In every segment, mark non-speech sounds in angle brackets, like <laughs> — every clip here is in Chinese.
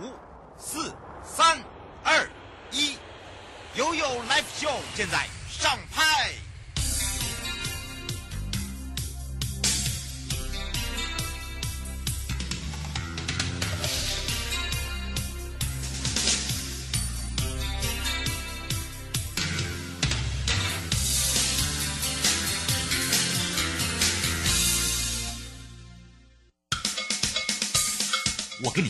五、四、三、二、一，悠悠 Live Show 现在上拍。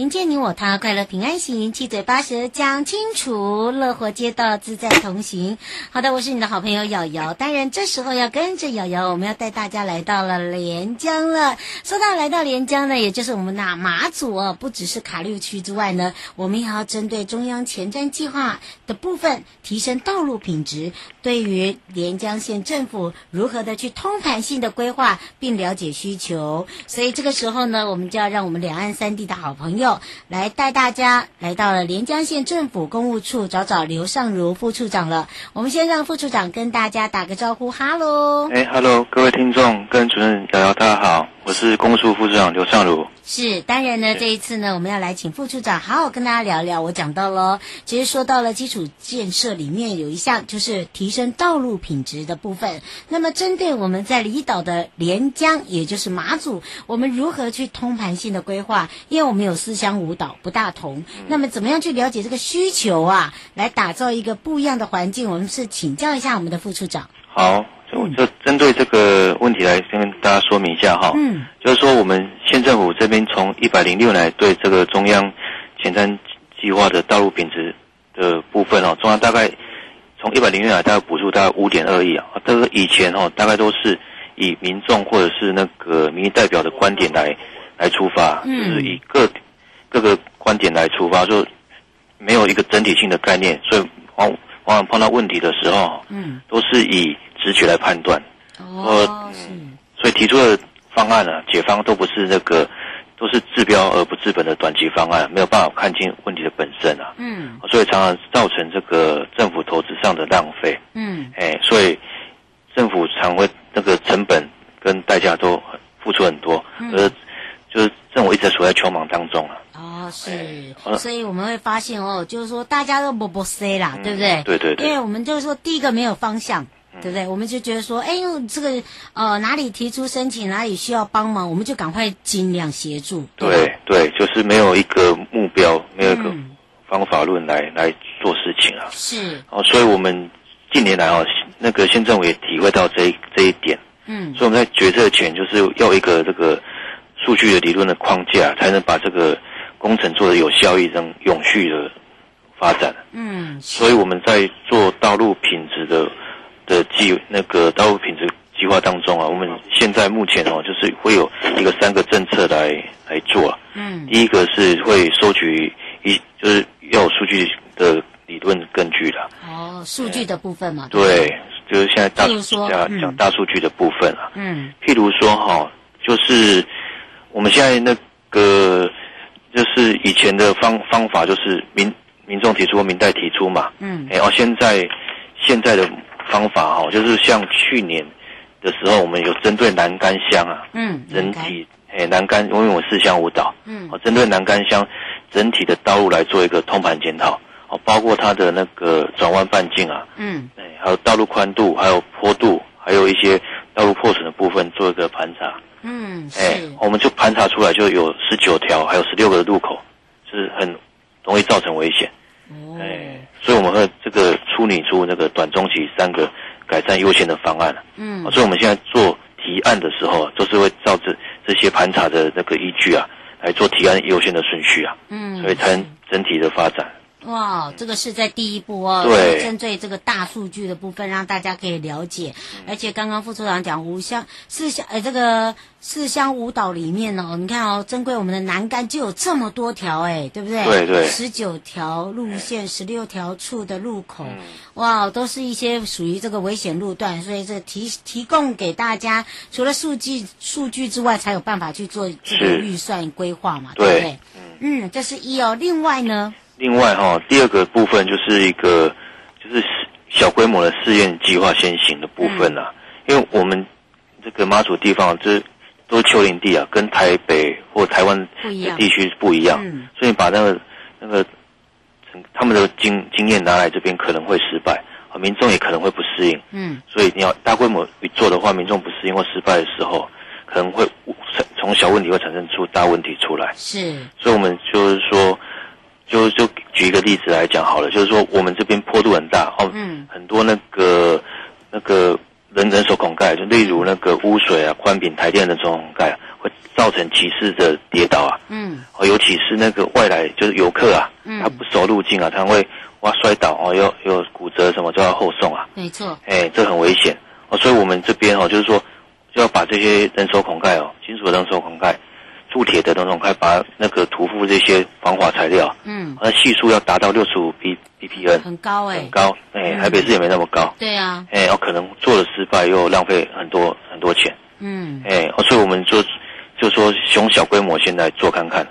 迎接你我他，快乐平安行，七嘴八舌讲清楚，乐活街道自在同行。好的，我是你的好朋友瑶瑶。当然，这时候要跟着瑶瑶，我们要带大家来到了连江了。说到来到连江呢，也就是我们那马祖哦，不只是卡六区之外呢，我们也要针对中央前瞻计划的部分，提升道路品质。对于连江县政府如何的去通盘性的规划，并了解需求，所以这个时候呢，我们就要让我们两岸三地的好朋友。来带大家来到了连江县政府公务处找找刘尚儒副处长了。我们先让副处长跟大家打个招呼，哈喽。哎，哈喽，各位听众跟主任瑶瑶，大家好，我是公署副处长刘尚儒。是，当然呢，这一次呢，我们要来请副处长好好跟大家聊聊。我讲到了，其实说到了基础建设里面有一项就是提升道路品质的部分。那么针对我们在离岛的连江，也就是马祖，我们如何去通盘性的规划？因为我们有四乡五岛不大同，那么怎么样去了解这个需求啊，来打造一个不一样的环境？我们是请教一下我们的副处长。好。就就针对这个问题来跟大家说明一下哈，嗯，就是说我们县政府这边从一百零六年对这个中央前瞻计划的道路品质的部分哦，中央大概从一百零六年大概补助大概五点二亿啊，这个以前哦大概都是以民众或者是那个民意代表的观点来来出发，就是以各各个观点来出发，就没有一个整体性的概念，所以往往往碰到问题的时候，嗯，都是以。直觉来判断，哦，嗯，所以提出的方案呢，解方都不是那个，都是治标而不治本的短期方案，没有办法看清问题的本身啊，嗯，所以常常造成这个政府投资上的浪费，嗯，哎，所以政府常会那个成本跟代价都付出很多，嗯，而就是政府一直处在穷忙当中啊。哦，是，所以我们会发现哦，就是说大家都不不 say 啦，对不对？对对对，因为我们就是说第一个没有方向。对不对？我们就觉得说，哎呦，这个呃，哪里提出申请，哪里需要帮忙，我们就赶快尽量协助。对对，就是没有一个目标，没有一个方法论来、嗯、来做事情啊。是。哦，所以我们近年来哦，那个县政府也体会到这一这一点。嗯。所以我们在决策前，就是要一个这个数据的理论的框架，才能把这个工程做得有效益、能永续的发展。嗯。所以我们在做道路品质的。的计那个道路品质计划当中啊，我们现在目前哦，就是会有一个三个政策来来做。嗯，第一个是会收取一，就是要有数据的理论根据的。哦，数据的部分嘛。对，就是现在大讲讲大数据的部分啊。嗯。譬如说哈，就是我们现在那个就是以前的方方法，就是民民众提出，民代提出嘛。嗯。然后现在现在的。方法哈，就是像去年的时候，我们有针对南竿乡啊，嗯，整体诶南竿，因为我们四乡五岛，嗯，哦，针对南竿乡整体的道路来做一个通盘检讨，哦，包括它的那个转弯半径啊，嗯，哎，还有道路宽度，还有坡度，还有一些道路破损的部分做一个盘查，嗯，哎，我们就盘查出来就有十九条，还有十六个路口是很容易造成危险，哦，哎。所以我们会这个处理出那个短中期三个改善优先的方案。嗯，所以我们现在做提案的时候，都是会照着这些盘查的那个依据啊，来做提案优先的顺序啊。嗯，所以才能整体的发展。哇，这个是在第一步哦，对，针对这个大数据的部分，让大家可以了解。而且刚刚副处长讲五乡四乡，呃，这个四乡五岛里面哦，你看哦，珍贵我们的栏杆就有这么多条，哎，对不对？对对。十九条路线，十六条处的路口，哇，都是一些属于这个危险路段，所以这提提供给大家，除了数据数据之外，才有办法去做这个预算规划嘛，对不对？嗯，这是一哦。另外呢？另外哈，第二个部分就是一个就是小规模的试验计划先行的部分啊，嗯、因为我们这个妈祖地方这都是丘陵地啊，跟台北或台湾的地区不一样，嗯、所以把那个那个他们的经经验拿来这边可能会失败，啊，民众也可能会不适应。嗯，所以你要大规模做的话，民众不适应或失败的时候，可能会从小问题会产生出大问题出来。是，所以我们就是说。就就举一个例子来讲好了，就是说我们这边坡度很大哦，嗯，很多那个那个人人手孔盖，就例如那个污水啊、宽屏、台电的这种孔盖，会造成骑士的跌倒啊，嗯，哦，尤其是那个外来就是游客啊，嗯，他不熟路径啊，他会哇摔倒哦，又又骨折什么就要后送啊，没错，哎，这很危险。哦，所以我们这边哦，就是说就要把这些人手孔盖哦，金属的人手孔盖。铸铁的那种，还把那个涂覆这些防滑材料，嗯，那系数要达到六十五 B B P N，很高哎、欸，很高，哎、欸，嗯、台北市也没那么高，对啊，哎、欸，哦，可能做了失败又浪费很多很多钱，嗯，哎、所以我们就就说从小规模现在做看看，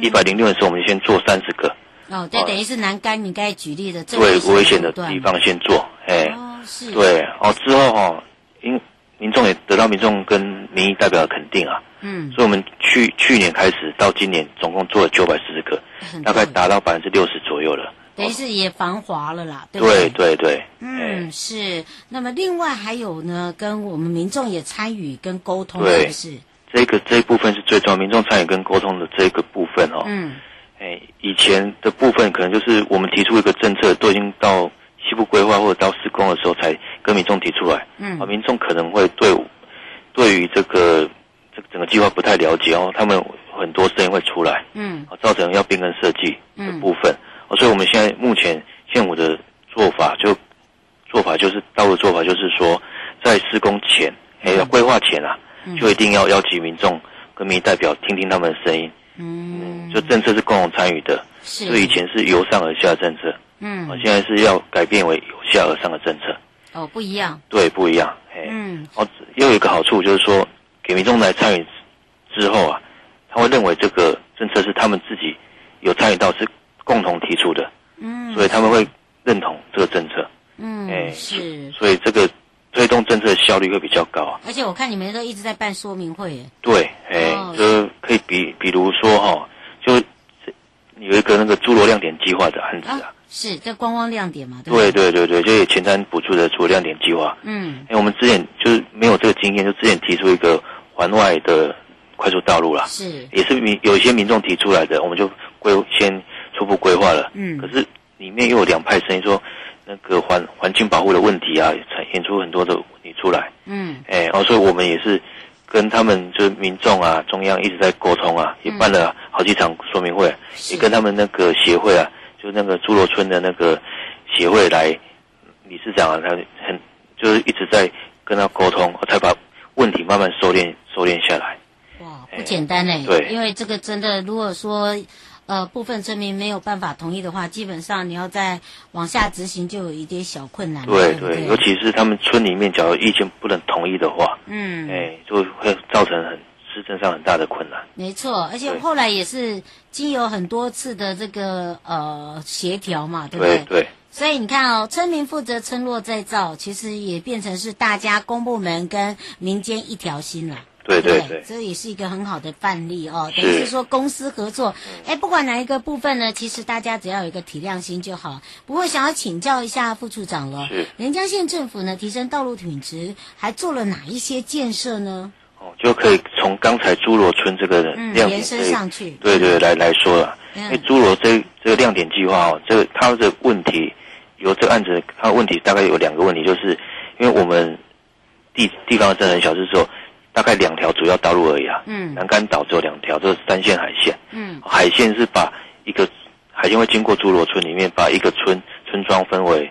一百零六的时候我们先做三十个，哦，对，等于是南竿你刚才举例的，对，危险的地方先做，哎、欸，哦，是，对，哦，之后哈，因民众也得到民众跟民意代表的肯定啊。嗯，所以我们去去年开始到今年，总共做了九百四十个，大概达到百分之六十左右了。等于是也繁华了啦，对不对？对对对。嗯，是。那么另外还有呢，跟我们民众也参与跟沟通，是不是？这个这一部分是最重要，民众参与跟沟通的这个部分哦。嗯。哎，以前的部分可能就是我们提出一个政策，都已经到西部规划或者到施工的时候才跟民众提出来。嗯。啊，民众可能会对对于这个。整个计划不太了解哦，他们很多声音会出来，嗯，造成要变更设计的部分，所以我们现在目前现有的做法就做法就是道路做法就是说，在施工前，哎、嗯，要规划前啊，嗯、就一定要邀请民众跟民意代表听听他们的声音，嗯，嗯，就政策是共同参与的，是，所以以前是由上而下的政策，嗯，现在是要改变为由下而上的政策，哦，不一样，对，不一样，哎，嗯，哦，又有一个好处就是说。给民众来参与之后啊，他会认为这个政策是他们自己有参与到，是共同提出的，嗯，所以他们会认同这个政策，嗯，哎，是，所以这个推动政策的效率会比较高啊。而且我看你们都一直在办说明会，对，哎，就可以比比如说哈，就有一个那个侏罗亮点计划的案子啊。是这观光亮点嘛？对对，对对对，就有前瞻补助的诸罗亮点计划。嗯，因为我们之前就是没有这个经验，就之前提出一个环外的快速道路啦，是，也是民有一些民众提出来的，我们就规先初步规划了。嗯，可是里面又有两派声音说，那个环环境保护的问题啊，呈现出很多的问题出来。嗯，哎，然后所以我们也是跟他们就是民众啊，中央一直在沟通啊，也办了好几场说明会，是也跟他们那个协会啊。就那个侏罗村的那个协会来理事长啊，他很就是一直在跟他沟通，才把问题慢慢收敛收敛下来。哇，不简单嘞！对，因为这个真的，如果说呃部分村民没有办法同意的话，基本上你要再往下执行就有一点小困难。对对，尤其是他们村里面假如意见不能同意的话，嗯，哎，就会造成很。市政上很大的困难，没错，而且后来也是经有很多次的这个呃协调嘛，对不对？对，对，所以你看哦，村民负责村落再造，其实也变成是大家公部门跟民间一条心了。对对对，这也是一个很好的范例哦。等于是说公司合作，哎，不管哪一个部分呢，其实大家只要有一个体谅心就好。不过想要请教一下副处长了，是连江县政府呢提升道路品质，还做了哪一些建设呢？哦，就可以从刚才侏罗村这个亮点，延伸上去，对对，来来说了。因为侏罗这这个亮点计划哦，这个它的问题，有这个案子，它的问题大概有两个问题，就是因为我们地地方真的很小，就是说大概两条主要道路而已啊。嗯。南竿岛只有两条，这是三线海线。嗯。海线是把一个海线会经过侏罗村里面，把一个村村庄分为，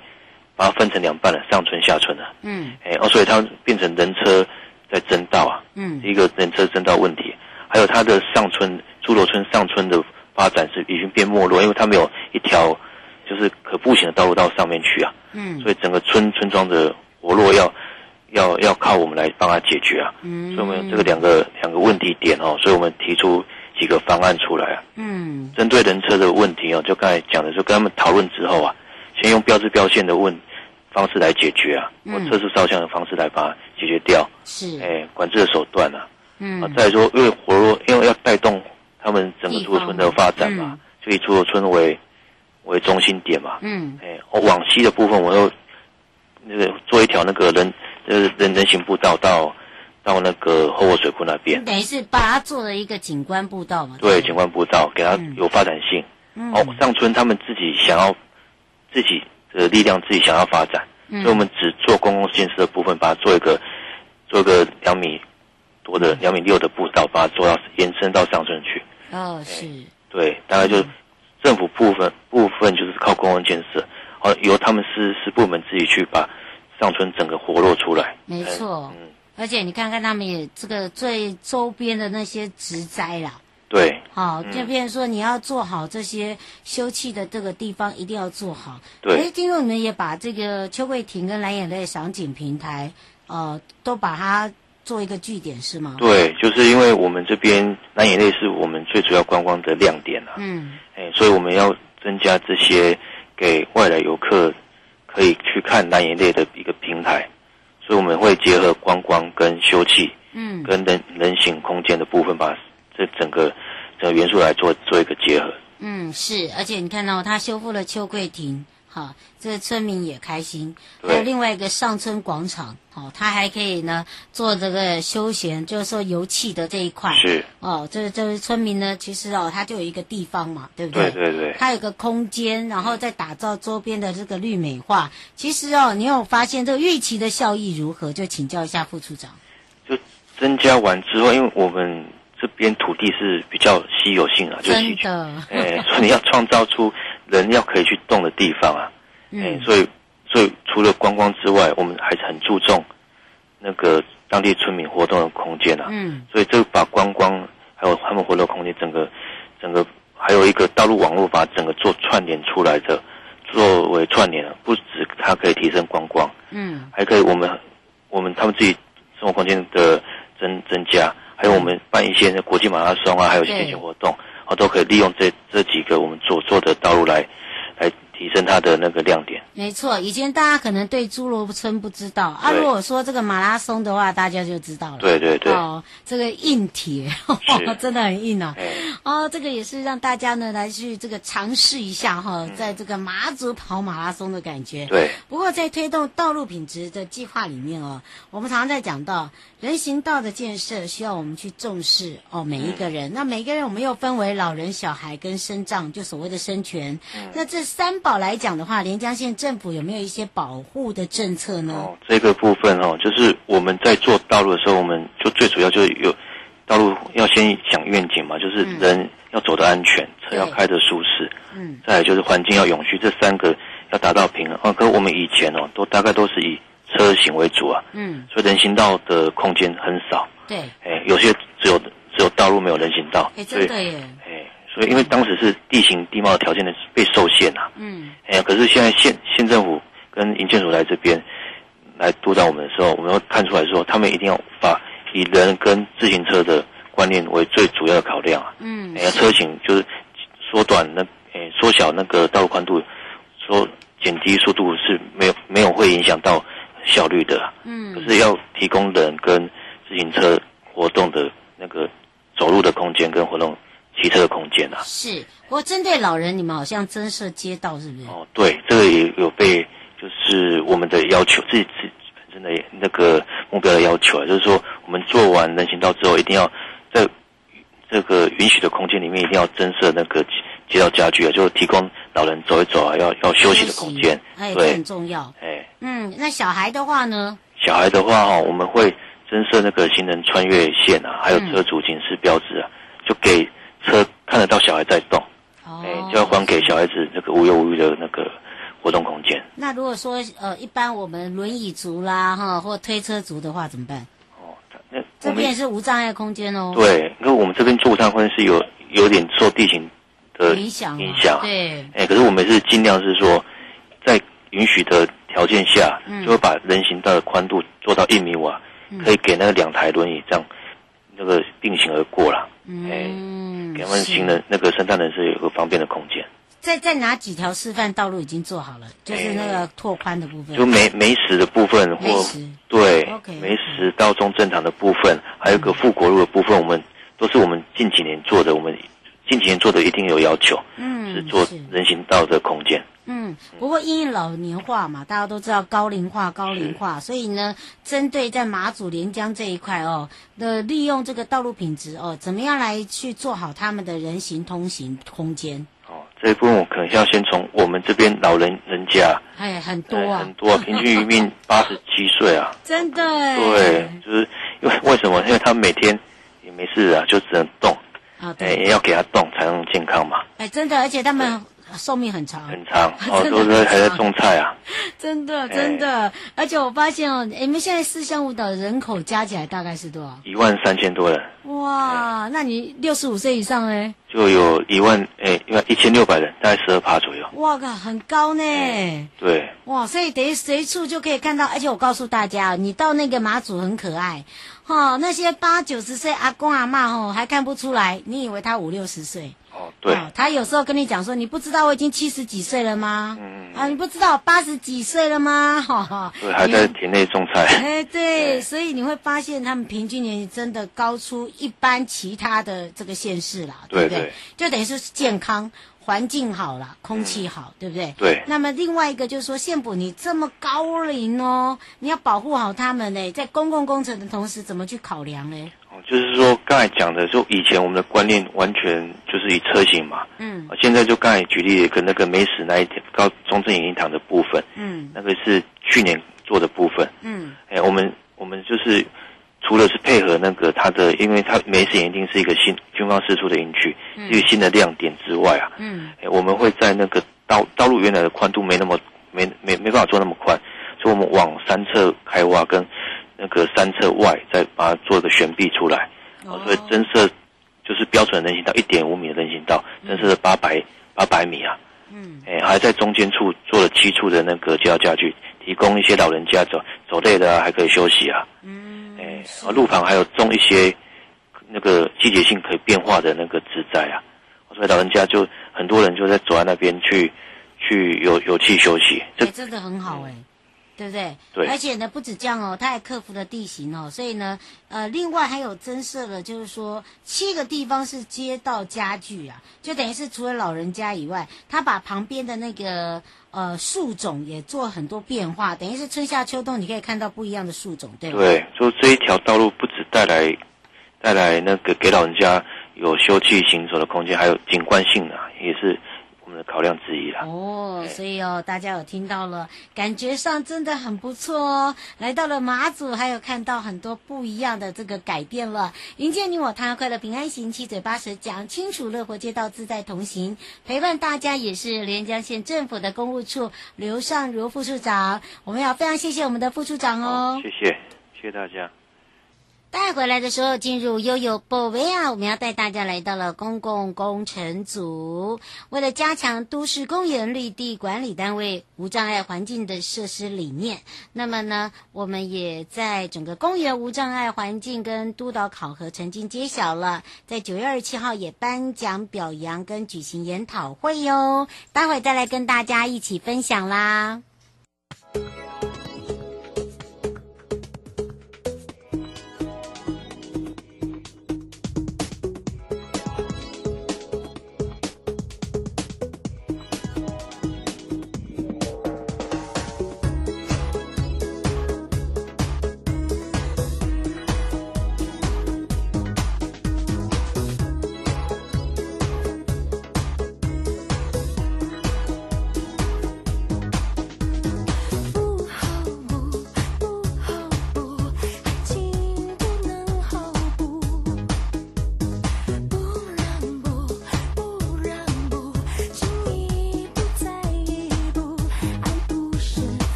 把它分成两半了，上村下村了。嗯。哎，哦，所以它变成人车。在争道啊，嗯，一个人车争道问题，还有它的上村侏罗村上村的发展是已经变没落，因为它没有一条就是可步行的道路到上面去啊，嗯，所以整个村村庄的活络要要要靠我们来帮他解决啊，嗯，所以我们这个两个两个问题点哦，所以我们提出几个方案出来啊，嗯，针对人车的问题哦，就刚才讲的，就跟他们讨论之后啊，先用标志标线的问。方式来解决啊，或测试照相的方式来把它解决掉。是，哎，管制的手段啊。嗯。啊，再说，因为活络，因为要带动他们整个村的发展嘛，嗯、就以猪头村为为中心点嘛。嗯。哎，往西的部分，我又那个做一条那个人，就是人人行步道到到那个后活水库那边。等于是把它做了一个景观步道嘛。对，景观步道给它有发展性。嗯。哦，上村他们自己想要自己。的力量自己想要发展，嗯、所以我们只做公共建设的部分，把它做一个做一个两米多的两米六的步道，把它做到延伸到上村去。哦，是。对，大概就政府部分部分就是靠公共建设，哦，由他们私私部门自己去把上村整个活络出来。没错，嗯，而且你看看他们也这个最周边的那些植栽啦。对，好，就变成说你要做好这些休憩的这个地方，一定要做好。对，哎，听说你们也把这个秋桂亭跟蓝眼泪赏景平台，呃，都把它做一个据点，是吗？对，就是因为我们这边蓝眼泪是我们最主要观光的亮点啊。嗯，哎，所以我们要增加这些给外来游客可以去看蓝眼泪的一个平台，所以我们会结合观光跟休憩，嗯，跟人人行空间的部分把。这整个整个元素来做做一个结合。嗯，是，而且你看到它修复了秋桂亭，哈，这个村民也开心。对还有另外一个上村广场，哦，他还可以呢做这个休闲，就是说游憩的这一块。是。哦，这这位村民呢，其实哦，他就有一个地方嘛，对不对？对对对。他有个空间，然后再打造周边的这个绿美化。其实哦，你有发现这个预期的效益如何？就请教一下副处长。就增加完之后，因为我们。这边土地是比较稀有性啊，就是稀缺。哎，所以你要创造出人要可以去动的地方啊。嗯，所以所以除了观光之外，我们还是很注重那个当地村民活动的空间啊。嗯。所以这把观光还有他们活动空间，整个整个还有一个道路网络，把整个做串联出来的，作为串联，不止它可以提升观光，嗯，还可以我们我们他们自己生活空间的增增加。还有我们办一些国际马拉松啊，还有一些节庆活动，啊，都可以利用这这几个我们所做的道路来。提升它的那个亮点。没错，以前大家可能对侏罗村不知道啊。如果说这个马拉松的话，大家就知道了。对对对。哦，这个硬铁，<laughs> 是真的很硬啊。对哦，这个也是让大家呢来去这个尝试一下哈，嗯、在这个马祖跑马拉松的感觉。对。不过在推动道路品质的计划里面哦，我们常常在讲到人行道的建设需要我们去重视哦，每一个人。嗯、那每一个人我们又分为老人、小孩跟身障，就所谓的身权。嗯、那这三。保来讲的话，连江县政府有没有一些保护的政策呢？哦，这个部分哦，就是我们在做道路的时候，我们就最主要就是有道路要先想愿景嘛，就是人要走得安全，嗯、车要开得舒适，嗯，再来就是环境要永续，这三个要达到平衡。哦，可是我们以前哦，都大概都是以车行为主啊，嗯，所以人行道的空间很少，对，哎，有些只有只有道路没有人行道，哎，真的耶，哎。所以，因为当时是地形地貌的条件的被受限呐、啊，嗯，哎呀，可是现在县县政府跟营建署来这边来督导我们的时候，我们会看出来说，他们一定要把以人跟自行车的观念为最主要的考量啊，嗯，哎呀，车型就是缩短那，哎，缩小那个道路宽度，说减低速度是没有没有会影响到效率的，嗯，可是要提供人跟自行车活动的那个走路的空间跟活动。骑车的空间啊，是。不过针对老人，你们好像增设街道，是不是？哦，对，这个也有被，就是我们的要求，自己自己本身的那个目标的要求啊，就是说，我们做完人行道之后，一定要在这个允许的空间里面，一定要增设那个街道家具啊，就是提供老人走一走啊，要要休息的空间，哎，对，很重要。哎，嗯，那小孩的话呢？小孩的话哈，我们会增设那个行人穿越线啊，还有车主警示标志啊，就给。车看得到小孩在动，哎、哦，就要还给小孩子那个无忧无虑的那个活动空间。那如果说呃，一般我们轮椅族啦，哈，或推车族的话怎么办？哦，那这边也是无障碍空间哦。对，因为我们这边做无障碍空间是有有点受地形的影响，影响。对，哎，可是我们是尽量是说，在允许的条件下，嗯、就会把人行道的宽度做到一米五啊，嗯、可以给那个两台轮椅这样那个并行而过啦。嗯。给他们行人那个生障人士有个方便的空间。在在哪几条示范道路已经做好了？就是那个拓宽的部分，就梅梅石的部分或对梅石到中正堂的部分，还有个富国路的部分，我们都是我们近几年做的，我们近几年做的一定有要求，嗯，是做人行道的空间。嗯，不过因为老年化嘛，大家都知道高龄化，高龄化，所以呢，针对在马祖连江这一块哦，的利用这个道路品质哦，怎么样来去做好他们的人行通行空间？哦，这一部分我可能要先从我们这边老人人家，哎，很多啊，很多，<laughs> 平均余命八十七岁啊，真的，对，就是因为为什么？因为他每天也没事啊，就只能动啊，对，也要给他动才能健康嘛。哎，真的，而且他们。寿命很长，很长 <laughs> 哦，都是还在种菜啊，真的真的，而且我发现哦，你们现在四乡五岛人口加起来大概是多少？一万三千多人。哇，那你六十五岁以上呢？就有一万诶，一万一千六百人，大概十二趴左右。哇靠，很高呢。对。哇，所以等于随处就可以看到，而且我告诉大家，你到那个马祖很可爱，哈，那些八九十岁阿公阿妈吼还看不出来，你以为他五六十岁。哦，对、哦，他有时候跟你讲说，你不知道我已经七十几岁了吗？嗯啊，你不知道八十几岁了吗？哈、哦、哈，对，还在田内种菜。<laughs> 哎，对，<laughs> 对，所以你会发现他们平均年龄真的高出一般其他的这个县市啦，对不对？对，就等于是健康。环境好了，空气好，嗯、对不对？对。那么另外一个就是说，县府你这么高龄哦，你要保护好他们呢，在公共工程的同时，怎么去考量呢？哦，就是说刚才讲的，就以前我们的观念完全就是以车型嘛。嗯。现在就刚才举例跟那个美史那一点高中正影音堂的部分。嗯。那个是去年做的部分。嗯。哎，我们我们就是。除了是配合那个它的，因为它美史一定是一个新军方释出的营区，嗯、一个新的亮点之外啊，嗯，我们会在那个道道路原来的宽度没那么没没没办法做那么宽，所以我们往三侧开挖，跟那个三侧外再把它做一个悬臂出来，哦，所以增设就是标准人行道一点五米的人行道，增设了八百八百米啊，嗯，哎，还在中间处做了七处的那个街道家具，提供一些老人家走走累的啊，还可以休息啊，嗯。哎，路旁还有种一些那个季节性可以变化的那个植栽啊，所以老人家就很多人就在走在那边去去有有气休息，这、欸、真的很好哎、欸，对不对？对。而且呢，不止这样哦，他还克服了地形哦，所以呢，呃，另外还有增设了，就是说七个地方是街道家具啊，就等于是除了老人家以外，他把旁边的那个。呃，树种也做很多变化，等于是春夏秋冬你可以看到不一样的树种，对吗？对，就这一条道路不止带来带来那个给老人家有休憩行走的空间，还有景观性啊，也是。我们的考量之一啦。哦，所以哦，大家有听到了，感觉上真的很不错哦。来到了马祖，还有看到很多不一样的这个改变了。迎接你我他，快乐平安行，七嘴八舌讲清楚，乐活街道自在同行。陪伴大家也是连江县政府的公务处刘尚如副处长。我们要非常谢谢我们的副处长哦。谢谢，谢谢大家。带回来的时候，进入悠悠宝贝啊！我们要带大家来到了公共工程组，为了加强都市公园绿地管理单位无障碍环境的设施理念，那么呢，我们也在整个公园无障碍环境跟督导考核曾经揭晓了，在九月二十七号也颁奖表扬跟举行研讨会哟，待会再来跟大家一起分享啦。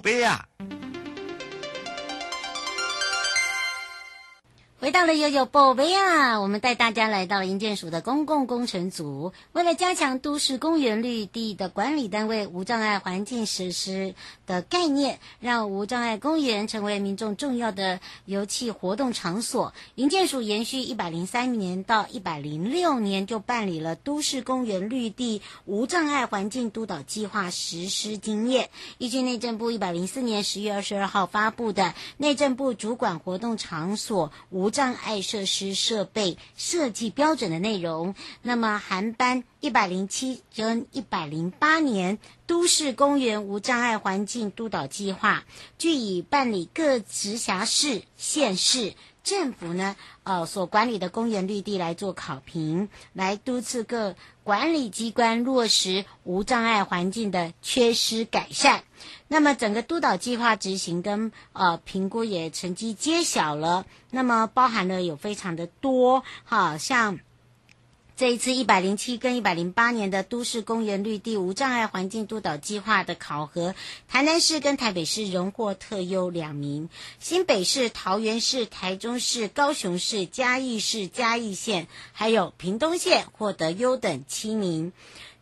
宝回到了悠悠宝贝啊！我们带大家来到营建署的公共工程组，为了加强都市公园绿地的管理单位无障碍环境实施的概念，让无障碍公园成为民众重要的游憩活动场所。营建署延续一百零三年到一百零六年，就办理了都市公园绿地无障碍环境督导计划实施经验。依据内政部一百零四年十月二十二号发布的《内政部主管活动场所无障碍设施设备设计标准的内容，那么函颁一百零七跟一百零八年都市公园无障碍环境督导计划，据以办理各直辖市、县市政府呢，呃所管理的公园绿地来做考评，来督促各管理机关落实无障碍环境的缺失改善。那么整个督导计划执行跟呃评估也成绩揭晓了。那么包含了有非常的多，哈像这一次一百零七跟一百零八年的都市公园绿地无障碍环境督导计划的考核，台南市跟台北市荣获特优两名，新北市、桃园市、台中市、高雄市、嘉义市、嘉义县，还有屏东县获得优等七名。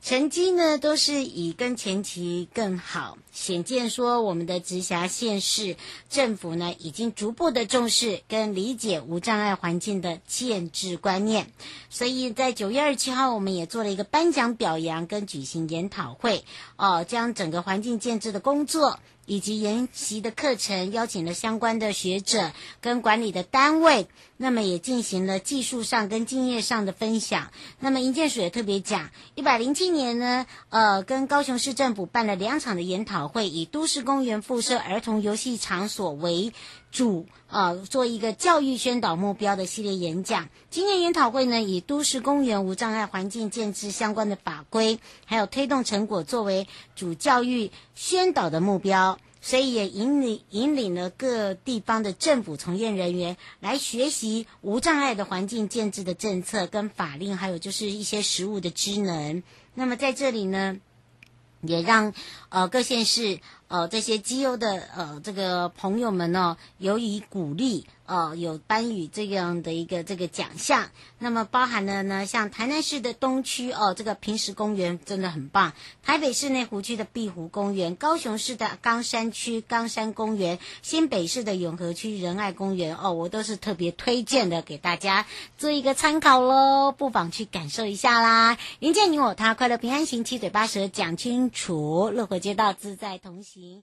成绩呢都是以跟前期更好，显见说我们的直辖县市政府呢已经逐步的重视跟理解无障碍环境的建制观念，所以在九月二十七号我们也做了一个颁奖表扬跟举行研讨会，哦，将整个环境建制的工作。以及研习的课程，邀请了相关的学者跟管理的单位，那么也进行了技术上跟经验上的分享。那么营建署也特别讲，一百零七年呢，呃，跟高雄市政府办了两场的研讨会，以都市公园附设儿童游戏场所为主，呃，做一个教育宣导目标的系列演讲。今年研讨会呢，以都市公园无障碍环境建制相关的法规，还有推动成果作为主教育宣导的目标。所以也引领引领了各地方的政府从业人员来学习无障碍的环境建制的政策跟法令，还有就是一些实务的知能。那么在这里呢，也让呃各县市呃这些绩优的呃这个朋友们呢，由于鼓励。哦，有颁予这样的一个这个奖项，那么包含了呢，像台南市的东区哦，这个平石公园真的很棒；台北市内湖区的碧湖公园，高雄市的冈山区冈山公园，新北市的永和区仁爱公园哦，我都是特别推荐的，给大家做一个参考喽，不妨去感受一下啦。迎接你我他，快乐平安行，七嘴八舌讲清楚，乐活街道自在同行。